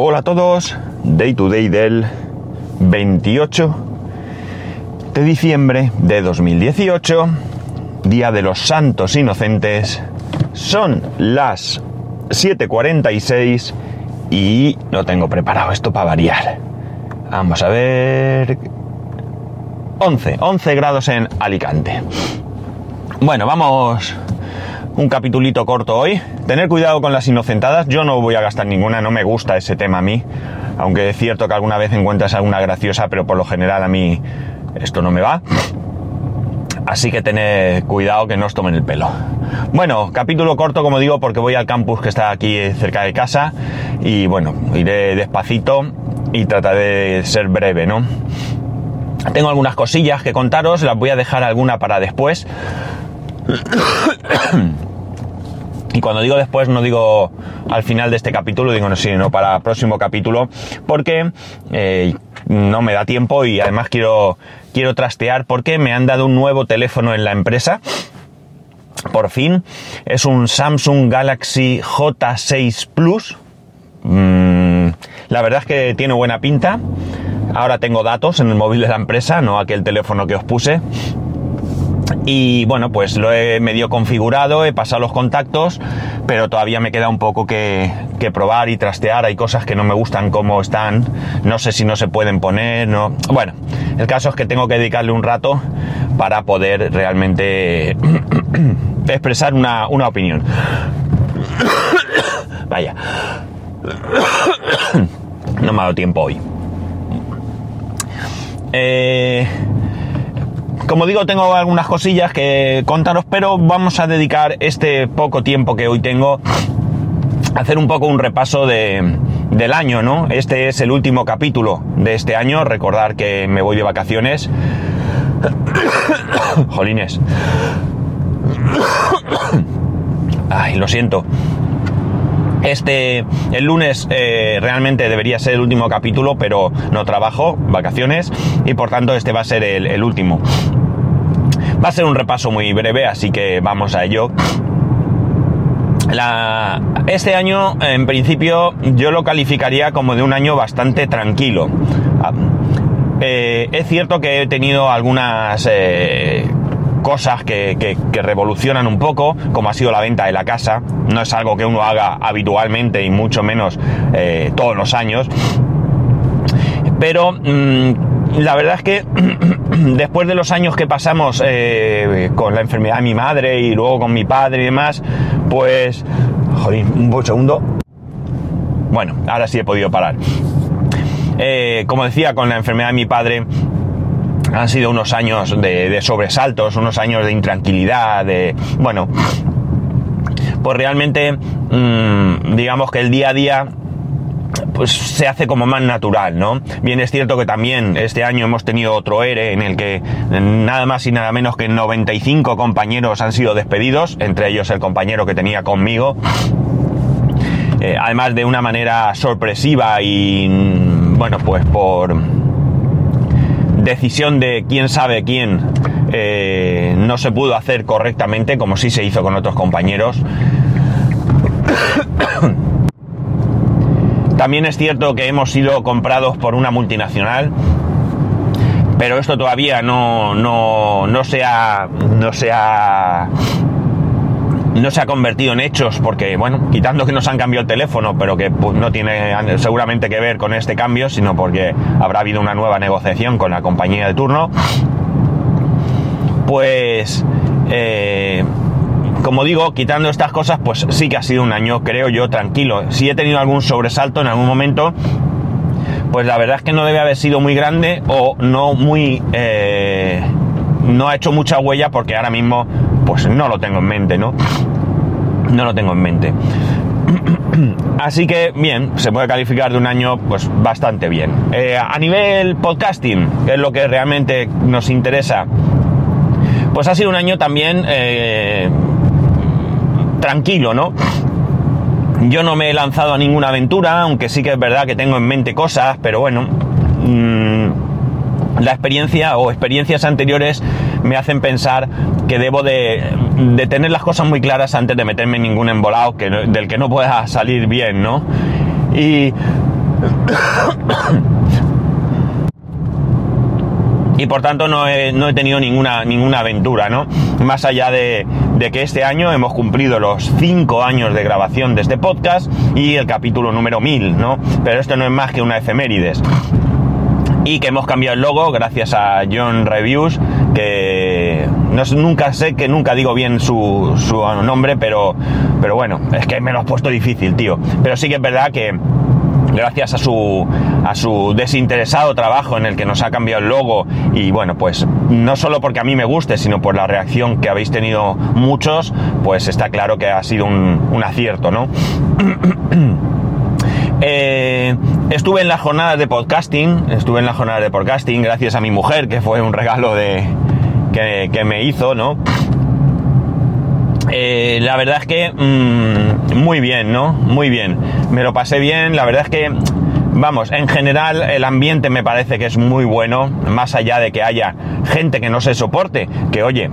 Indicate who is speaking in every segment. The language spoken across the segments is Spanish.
Speaker 1: Hola a todos, Day to Day del 28 de diciembre de 2018, Día de los Santos Inocentes. Son las 7.46 y no tengo preparado esto para variar. Vamos a ver... 11, 11 grados en Alicante. Bueno, vamos un capitulito corto hoy. Tener cuidado con las inocentadas. Yo no voy a gastar ninguna, no me gusta ese tema a mí. Aunque es cierto que alguna vez encuentras alguna graciosa, pero por lo general a mí esto no me va. Así que tened cuidado que no os tomen el pelo. Bueno, capítulo corto, como digo, porque voy al campus que está aquí cerca de casa. Y bueno, iré despacito y trataré de ser breve, ¿no? Tengo algunas cosillas que contaros, las voy a dejar alguna para después. Y cuando digo después, no digo al final de este capítulo, digo no, sino para el próximo capítulo, porque eh, no me da tiempo y además quiero, quiero trastear porque me han dado un nuevo teléfono en la empresa. Por fin, es un Samsung Galaxy J6 Plus. Mm, la verdad es que tiene buena pinta. Ahora tengo datos en el móvil de la empresa, no aquel teléfono que os puse. Y bueno, pues lo he medio configurado, he pasado los contactos, pero todavía me queda un poco que, probar y trastear. Hay cosas que no me gustan como están, no sé si no se pueden poner, no. Bueno, el caso es que tengo que dedicarle un rato para poder realmente expresar una, una opinión. Vaya. No me ha dado tiempo hoy. Eh, como digo, tengo algunas cosillas que contaros, pero vamos a dedicar este poco tiempo que hoy tengo a hacer un poco un repaso del año, ¿no? Este es el último capítulo de este año. Recordar que me voy de vacaciones. Jolines. Ay, lo siento. Este, el lunes eh, realmente debería ser el último capítulo, pero no trabajo, vacaciones, y por tanto este va a ser el, último. Va a ser un repaso muy breve, así que vamos a ello. este año, en principio, yo lo calificaría como de un año bastante tranquilo. Ah, eh, es cierto que he tenido algunas eh, cosas que, revolucionan un poco, como ha sido la venta de la casa. No es algo que uno haga habitualmente y mucho menos eh, todos los años. Pero mm, la verdad es que después de los años que pasamos eh, con la enfermedad de mi madre y luego con mi padre y demás, pues... Joder, un segundo. Bueno, ahora sí he podido parar. Eh, como decía, con la enfermedad de mi padre, han sido unos años de, sobresaltos, unos años de intranquilidad, de... Bueno, pues realmente, mm, digamos que el día a día pues se hace como más natural, ¿no? Bien es cierto que también este año hemos tenido otro ERE en el que nada más y nada menos que 95 compañeros han sido despedidos, entre ellos el compañero que tenía conmigo. Eh, además de una manera sorpresiva y bueno, pues por decisión de quién sabe quién eh, no se pudo hacer correctamente, como sí se hizo con otros compañeros. También es cierto que hemos sido comprados por una multinacional, pero esto todavía no, no, no se ha, no se ha no se ha convertido en hechos porque, bueno, quitando que nos han cambiado el teléfono, pero que pues, no tiene seguramente que ver con este cambio, sino porque habrá habido una nueva negociación con la compañía de turno, pues, eh, como digo, quitando estas cosas, pues sí que ha sido un año, creo yo, tranquilo. Si he tenido algún sobresalto en algún momento, pues la verdad es que no debe haber sido muy grande o no muy... Eh, no ha hecho mucha huella porque ahora mismo pues no lo tengo en mente, ¿no? No lo tengo en mente. Así que bien, se puede calificar de un año pues bastante bien. Eh, a nivel podcasting, que es lo que realmente nos interesa, pues ha sido un año también eh, tranquilo, ¿no? Yo no me he lanzado a ninguna aventura, aunque sí que es verdad que tengo en mente cosas, pero bueno, mm, la experiencia o experiencias anteriores me hacen pensar que debo de, tener las cosas muy claras antes de meterme en ningún embolado que, del que no pueda salir bien, ¿no? Y y por tanto no he, no he, tenido ninguna, ninguna aventura, ¿no? Más allá de, de, que este año hemos cumplido los 5 años de grabación de este podcast y el capítulo número 1000, ¿no? Pero esto no es más que una efemérides. Y que hemos cambiado el logo gracias a John Reviews, no, nunca sé que nunca digo bien su, su nombre, pero, pero bueno, es que me lo has puesto difícil, tío. Pero sí que es verdad que gracias a su, a su desinteresado trabajo en el que nos ha cambiado el logo y bueno, pues no solo porque a mí me guste, sino por la reacción que habéis tenido muchos, pues está claro que ha sido un, un acierto, ¿no? Eh, estuve en la jornada de podcasting, estuve en la jornada de podcasting gracias a mi mujer, que fue un regalo de, que, que me hizo, ¿no? Eh, la verdad es que mmm, muy bien, ¿no? Muy bien. Me lo pasé bien, la verdad es que, vamos, en general el ambiente me parece que es muy bueno, más allá de que haya gente que no se soporte, que oye,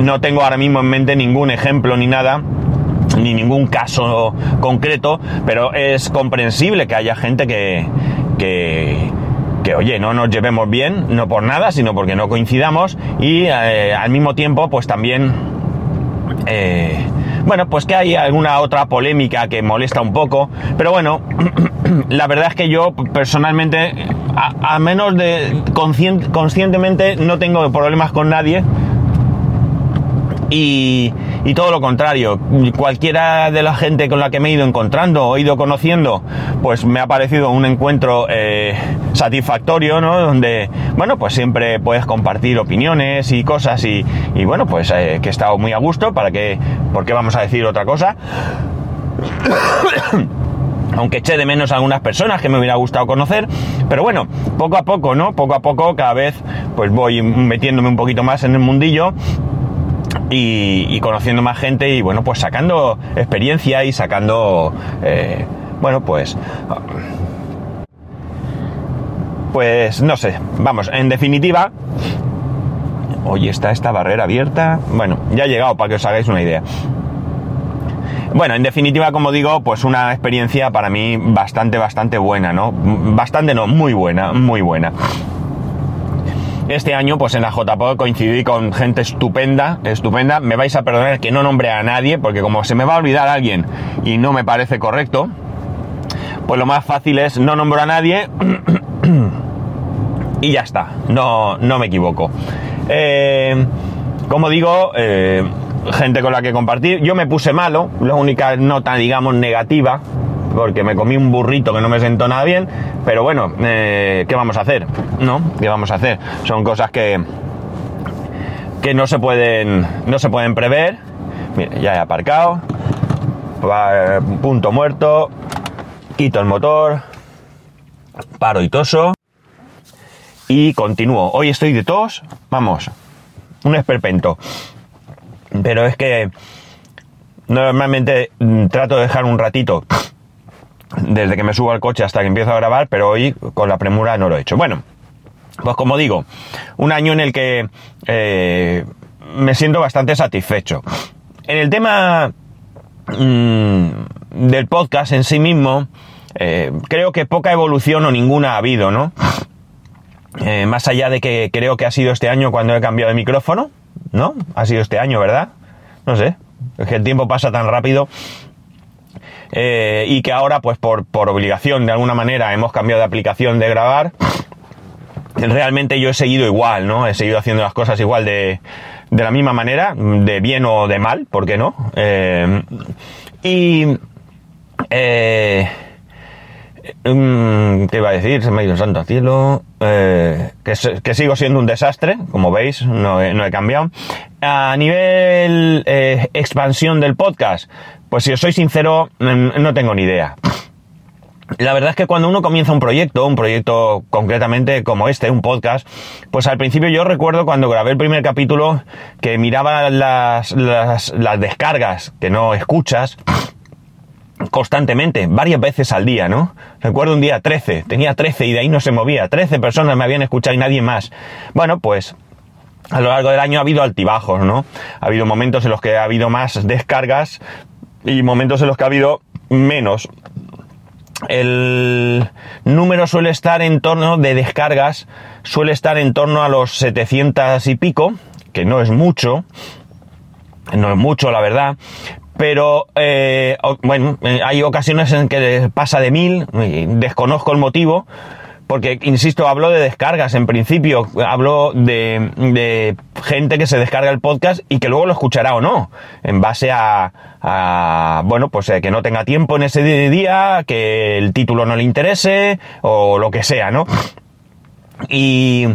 Speaker 1: no tengo ahora mismo en mente ningún ejemplo ni nada, ni ningún caso concreto, pero es comprensible que haya gente que, que, que, oye, no nos llevemos bien, no por nada, sino porque no coincidamos y eh, al mismo tiempo, pues también eh, bueno, pues que hay alguna otra polémica que molesta un poco, pero bueno, la verdad es que yo personalmente, a, menos de conscient, conscientemente, no tengo problemas con nadie. Y, y, todo lo contrario, cualquiera de la gente con la que me he ido encontrando o he ido conociendo, pues me ha parecido un encuentro eh, satisfactorio, ¿no? Donde, bueno, pues siempre puedes compartir opiniones y cosas y, y bueno, pues eh, que he estado muy a gusto, para que, ¿por qué vamos a decir otra cosa? aunque eché de menos a algunas personas que me hubiera gustado conocer, pero bueno, poco a poco, ¿no? Poco a poco, cada vez, pues voy metiéndome un poquito más en el mundillo y, conociendo más gente y bueno, pues sacando experiencia y sacando, eh, bueno, pues... Pues no sé, vamos, en definitiva, hoy está esta barrera abierta, bueno, ya ha llegado para que os hagáis una idea. Bueno, en definitiva, como digo, pues una experiencia para mí bastante, bastante buena, ¿no? Bastante no, muy buena, muy buena. Este año, pues en la JPO coincidí con gente estupenda, estupenda. Me vais a perdonar que no nombre a nadie, porque como se me va a olvidar alguien y no me parece correcto, pues lo más fácil es no nombro a nadie y ya está, no, no me equivoco. Eh, como digo, eh, gente con la que compartir. Yo me puse malo, la única nota, digamos, negativa, porque me comí un burrito que no me sentó nada bien, pero bueno, eh, ¿qué vamos a hacer? ¿No? ¿Qué vamos a hacer? Son cosas que, que no se pueden, no se pueden prever. Mira, ya he aparcado, va, punto muerto, quito el motor, paro y toso y continúo. Hoy estoy de tos, vamos, un esperpento. Pero es que normalmente trato de dejar un ratito desde que me subo al coche hasta que empiezo a grabar, pero hoy con la premura no lo he hecho. Bueno, pues como digo, un año en el que eh, me siento bastante satisfecho. En el tema mmm, del podcast en sí mismo, eh, creo que poca evolución o ninguna ha habido, ¿no? Eh, más allá de que creo que ha sido este año cuando he cambiado de micrófono, ¿no? Ha sido este año, ¿verdad? No sé, es que el tiempo pasa tan rápido eh, y que ahora, pues por, por obligación, de alguna manera, hemos cambiado de aplicación de grabar. Realmente yo he seguido igual, ¿no? He seguido haciendo las cosas igual de, de la misma manera, de bien o de mal, ¿por qué no? Eh, y... Eh, ¿Qué iba a decir? Se me ha ido santo cielo. Que, que, sigo siendo un desastre, como veis, no he, no he cambiado. A nivel expansión del podcast, pues si os soy sincero, no tengo ni idea. La verdad es que cuando uno comienza un proyecto, un proyecto concretamente como este, un podcast, pues al principio yo recuerdo cuando grabé el primer capítulo que miraba las, las, las descargas que no escuchas constantemente, varias veces al día, ¿no? Recuerdo un día 13, tenía 13 y de ahí no se movía, 13 personas me habían escuchado y nadie más. Bueno, pues a lo largo del año ha habido altibajos, ¿no? Ha habido momentos en los que ha habido más descargas y momentos en los que ha habido menos. El, número suele estar en torno de descargas, suele estar en torno a los 700 y pico, que no es mucho, no es mucho la verdad, pero eh, bueno, eh, hay ocasiones en que pasa de mil, desconozco el motivo, porque, insisto, hablo de descargas en principio, hablo de, gente que se descarga el podcast y que luego lo escuchará o no, en base a, bueno, pues eh, que no tenga tiempo en ese día, que el título no le interese o lo que sea, ¿no? Y,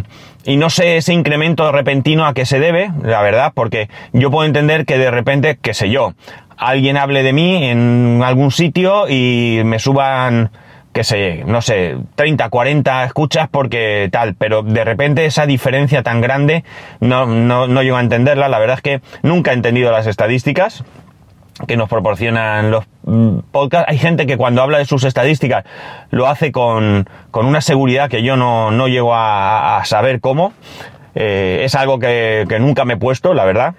Speaker 1: y no sé ese incremento repentino a qué se debe, la verdad, porque yo puedo entender que de repente, qué sé yo, alguien hable de mí en algún sitio y me suban que sé, no sé, 30, 40 escuchas porque tal, pero de repente esa diferencia tan grande no, no, no llego a entenderla. La verdad es que nunca he entendido las estadísticas que nos proporcionan los mm, podcasts. Hay gente que cuando habla de sus estadísticas lo hace con, con una seguridad que yo no, no llego a, saber cómo. Eh, es algo que, que nunca me he puesto, la verdad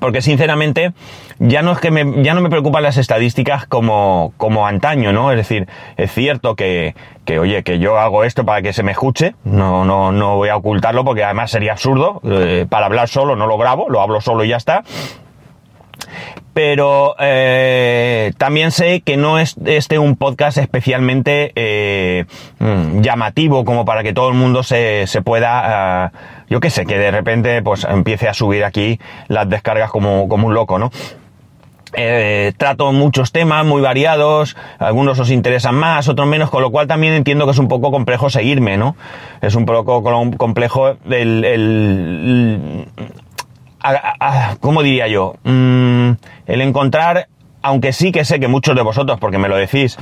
Speaker 1: porque sinceramente ya no es que me, ya no me preocupan las estadísticas como, como antaño, ¿no? Es decir, es cierto que, que, oye, que yo hago esto para que se me escuche, no, no, no voy a ocultarlo porque además sería absurdo, eh, para hablar solo no lo grabo, lo hablo solo y ya está, pero eh, también sé que no es este un podcast especialmente eh, mm, llamativo como para que todo el mundo se, se pueda, uh, yo qué sé, que de repente pues empiece a subir aquí las descargas como, como un loco, ¿no? Eh, trato muchos temas muy variados, algunos os interesan más, otros menos, con lo cual también entiendo que es un poco complejo seguirme, ¿no? Es un poco complejo el, el ¿cómo diría yo? Mm, el encontrar, aunque sí que sé que muchos de vosotros, porque me lo decís,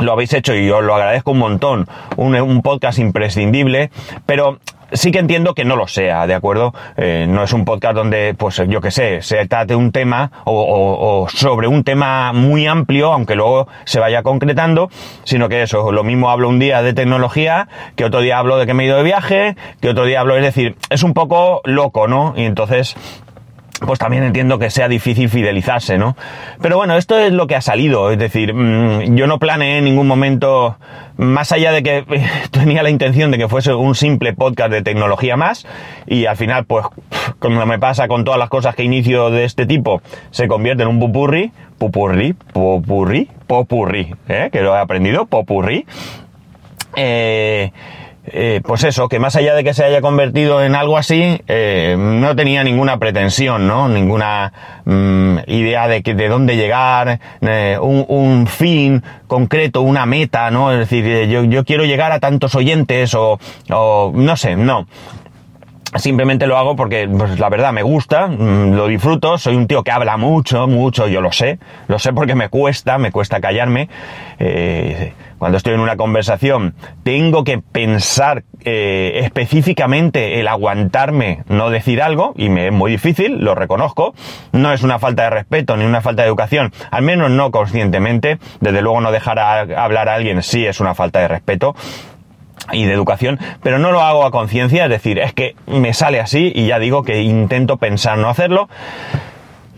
Speaker 1: lo habéis hecho y os lo agradezco un montón, un, podcast imprescindible, pero sí que entiendo que no lo sea, ¿de acuerdo? Eh, no es un podcast donde, pues yo que sé, se trate un tema o, sobre un tema muy amplio, aunque luego se vaya concretando, sino que eso, lo mismo hablo un día de tecnología, que otro día hablo de que me he ido de viaje, que otro día hablo, es decir, es un poco loco, ¿no? Y entonces pues también entiendo que sea difícil fidelizarse, ¿no? Pero bueno, esto es lo que ha salido, es decir, mm, yo no planeé en ningún momento, más allá de que tenía la intención de que fuese un simple podcast de tecnología más, y al final, pues, como me pasa con todas las cosas que inicio de este tipo, se convierte en un pupurri, pupurri, popurri, popurri, ¿eh? que lo he aprendido, popurri. Eh, eh, pues eso, que más allá de que se haya convertido en algo así, eh, no tenía ninguna pretensión, ¿no? Ninguna mm, idea de que de dónde llegar, eh, un, fin concreto, una meta, ¿no? Es decir, yo, yo quiero llegar a tantos oyentes o, o no sé, no. Simplemente lo hago porque, pues, la verdad, me gusta, mm, lo disfruto, soy un tío que habla mucho, mucho, yo lo sé, lo sé porque me cuesta, me cuesta callarme. Eh, cuando estoy en una conversación, tengo que pensar eh, específicamente el aguantarme, no decir algo, y me es muy difícil, lo reconozco. No es una falta de respeto ni una falta de educación, al menos no conscientemente. Desde luego no dejar hablar a alguien sí es una falta de respeto y de educación, pero no lo hago a conciencia, es decir, es que me sale así y ya digo que intento pensar no hacerlo.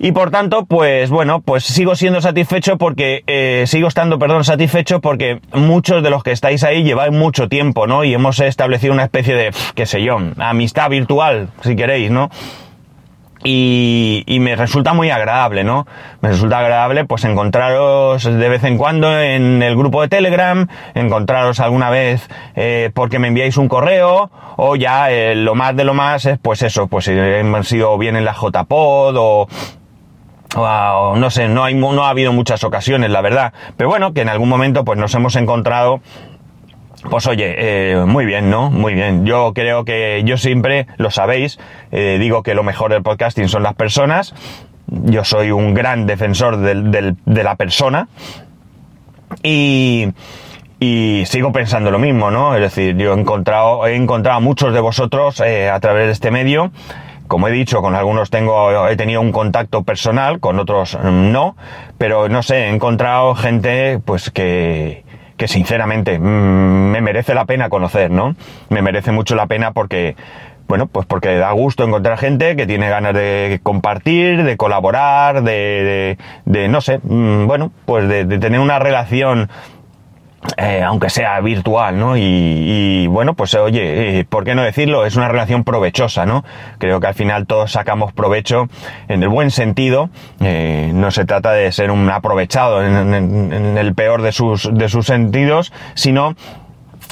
Speaker 1: Y por tanto, pues bueno, pues sigo siendo satisfecho porque, eh, sigo estando, perdón, satisfecho porque muchos de los que estáis ahí lleváis mucho tiempo, ¿no? Y hemos establecido una especie de, qué sé yo, amistad virtual, si queréis, ¿no? Y, y, me resulta muy agradable, ¿no? Me resulta agradable pues encontraros de vez en cuando en el grupo de Telegram, encontraros alguna vez eh, porque me enviáis un correo, o ya eh, lo más de lo más es pues eso, pues si hemos sido bien en la JPod o, o, no sé, no, hay, no ha habido muchas ocasiones, la verdad, pero bueno, que en algún momento pues nos hemos encontrado pues oye, eh, muy bien, ¿no? Muy bien. Yo creo que yo siempre, lo sabéis, eh, digo que lo mejor del podcasting son las personas. Yo soy un gran defensor del, de la persona. Y, y sigo pensando lo mismo, ¿no? Es decir, yo he encontrado, he encontrado a muchos de vosotros eh, a través de este medio. Como he dicho, con algunos tengo, he tenido un contacto personal, con otros no, pero no sé, he encontrado gente, pues que, que sinceramente mm, me merece la pena conocer, ¿no? Me merece mucho la pena porque, bueno, pues porque da gusto encontrar gente que tiene ganas de compartir, de colaborar, de, de, no sé, mm, bueno, pues de, tener una relación eh, aunque sea virtual, ¿no? Y, bueno, pues oye, eh, ¿por qué no decirlo? Es una relación provechosa, ¿no? Creo que al final todos sacamos provecho en el buen sentido. Eh, no se trata de ser un aprovechado en, el peor de sus, de sus sentidos, sino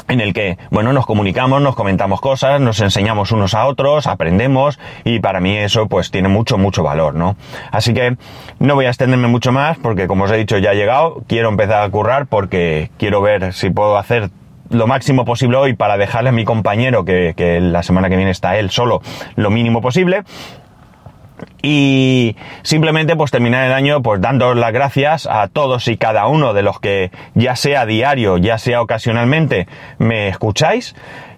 Speaker 1: en el que, bueno, nos comunicamos, nos comentamos cosas, nos enseñamos unos a otros, aprendemos y para mí eso pues tiene mucho, mucho valor, ¿no? Así que no voy a extenderme mucho más porque como os he dicho ya he llegado, quiero empezar a currar porque quiero ver si puedo hacer lo máximo posible hoy para dejarle a mi compañero que, que la semana que viene está él solo lo mínimo posible y simplemente pues terminar el año pues dando las gracias a todos y cada uno de los que ya sea diario, ya sea ocasionalmente me escucháis.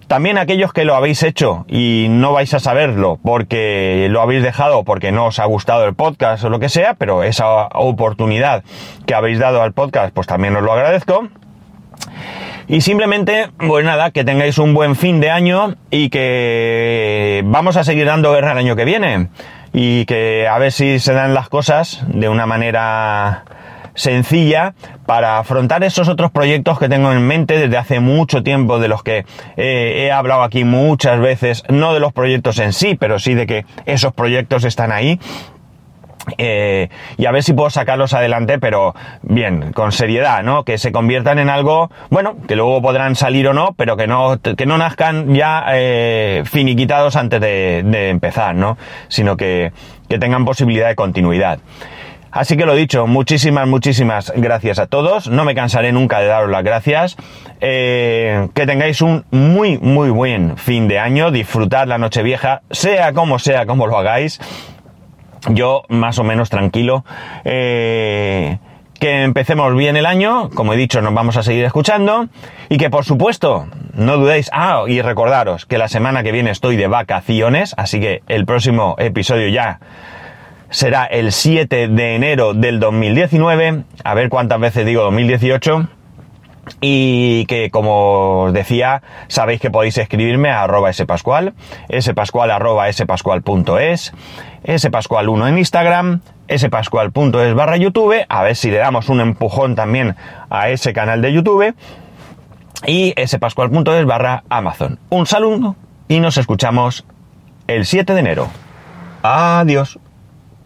Speaker 1: También aquellos que lo habéis hecho y no vais a saberlo porque lo habéis dejado porque no os ha gustado el podcast o lo que sea, pero esa oportunidad que habéis dado al podcast pues también os lo agradezco. Y simplemente, pues nada, que tengáis un buen fin de año y que vamos a seguir dando guerra el año que viene y que a ver si se dan las cosas de una manera sencilla para afrontar esos otros proyectos que tengo en mente desde hace mucho tiempo, de los que eh, he hablado aquí muchas veces, no de los proyectos en sí, pero sí de que esos proyectos están ahí eh, y a ver si puedo sacarlos adelante, pero bien, con seriedad, ¿no? Que se conviertan en algo, bueno, que luego podrán salir o no, pero que no, que no nazcan ya eh, finiquitados antes de, de, empezar, ¿no? Sino que, que tengan posibilidad de continuidad. Así que lo dicho, muchísimas, muchísimas gracias a todos. No me cansaré nunca de daros las gracias. Eh, que tengáis un muy, muy buen fin de año. Disfrutad la noche vieja, sea como sea, como lo hagáis yo más o menos tranquilo. Eh, que empecemos bien el año, como he dicho, nos vamos a seguir escuchando y que por supuesto, no dudéis, ah, y recordaros que la semana que viene estoy de vacaciones, así que el próximo episodio ya será el 7 de enero del 2019, a ver cuántas veces digo 2018 y que como os decía sabéis que podéis escribirme a arroba spascual spascual arroba spascual.es spascual1 en Instagram spascual.es barra youtube a ver si le damos un empujón también a ese canal de youtube y spascual.es barra amazon. Un saludo y nos escuchamos el 7 de enero. Adiós